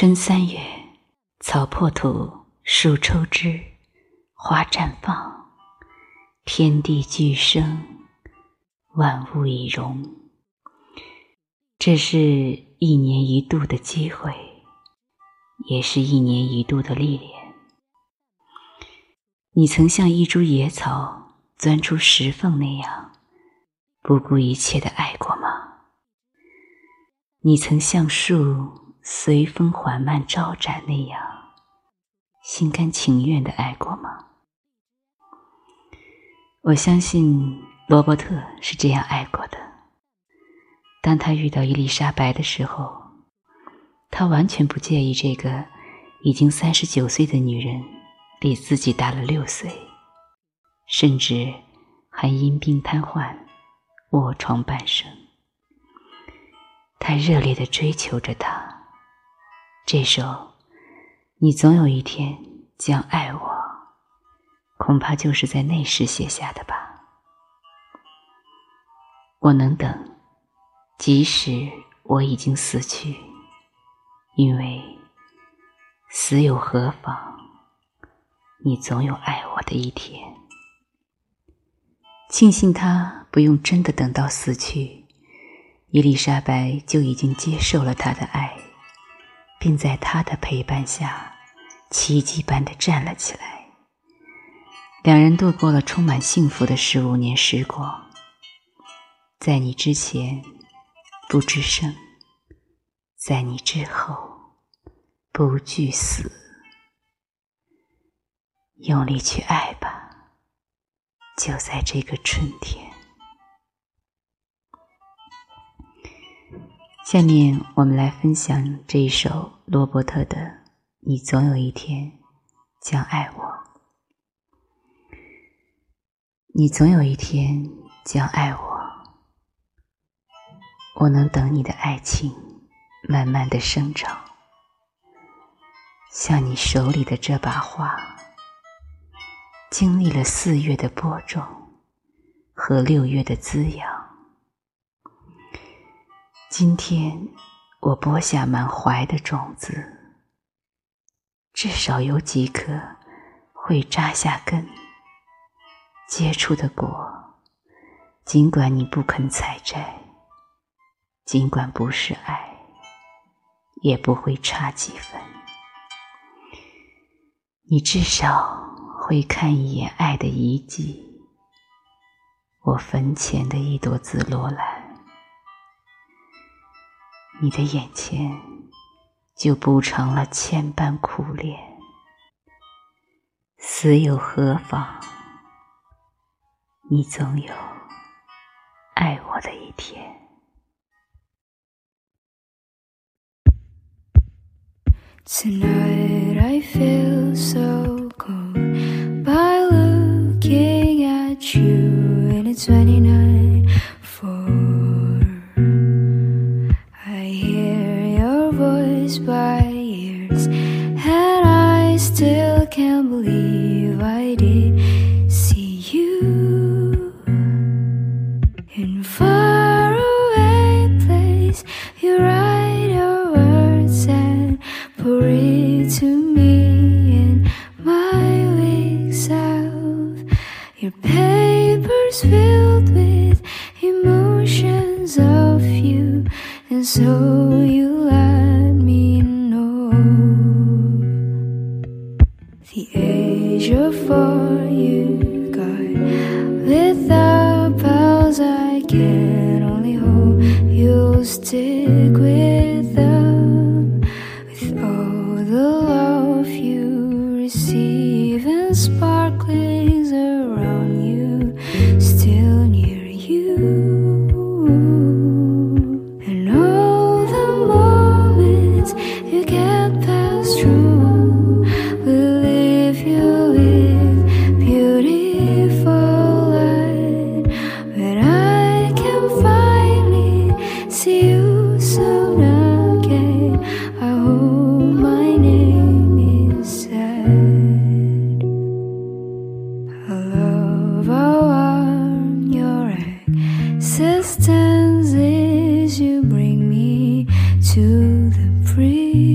春三月，草破土，树抽枝，花绽放，天地俱生，万物已融。这是一年一度的机会，也是一年一度的历练。你曾像一株野草钻出石缝那样，不顾一切的爱过吗？你曾像树随风缓慢招展那样，心甘情愿的爱过吗？我相信罗伯特是这样爱过的。当他遇到伊丽莎白的时候，他完全不介意这个已经三十九岁的女人。比自己大了六岁，甚至还因病瘫痪，卧床半生。他热烈的追求着她。这首“你总有一天将爱我”，恐怕就是在那时写下的吧。我能等，即使我已经死去，因为死有何妨？你总有爱我的一天。庆幸他不用真的等到死去，伊丽莎白就已经接受了他的爱，并在他的陪伴下奇迹般的站了起来。两人度过了充满幸福的十五年时光。在你之前，不知生；在你之后，不惧死。用力去爱吧，就在这个春天。下面我们来分享这一首罗伯特的《你总有一天将爱我》。你总有一天将爱我，我能等你的爱情慢慢的生长，像你手里的这把花。经历了四月的播种和六月的滋养，今天我播下满怀的种子，至少有几颗会扎下根，结出的果，尽管你不肯采摘，尽管不是爱，也不会差几分，你至少。会看一眼爱的遗迹，我坟前的一朵紫罗兰，你的眼前就不成了千般苦恋，死有何妨？你总有爱我的一天。So you let me know. The age of four you got with the pals I can only hope you'll stick with them. With all the love you receive and sparklings to the breeze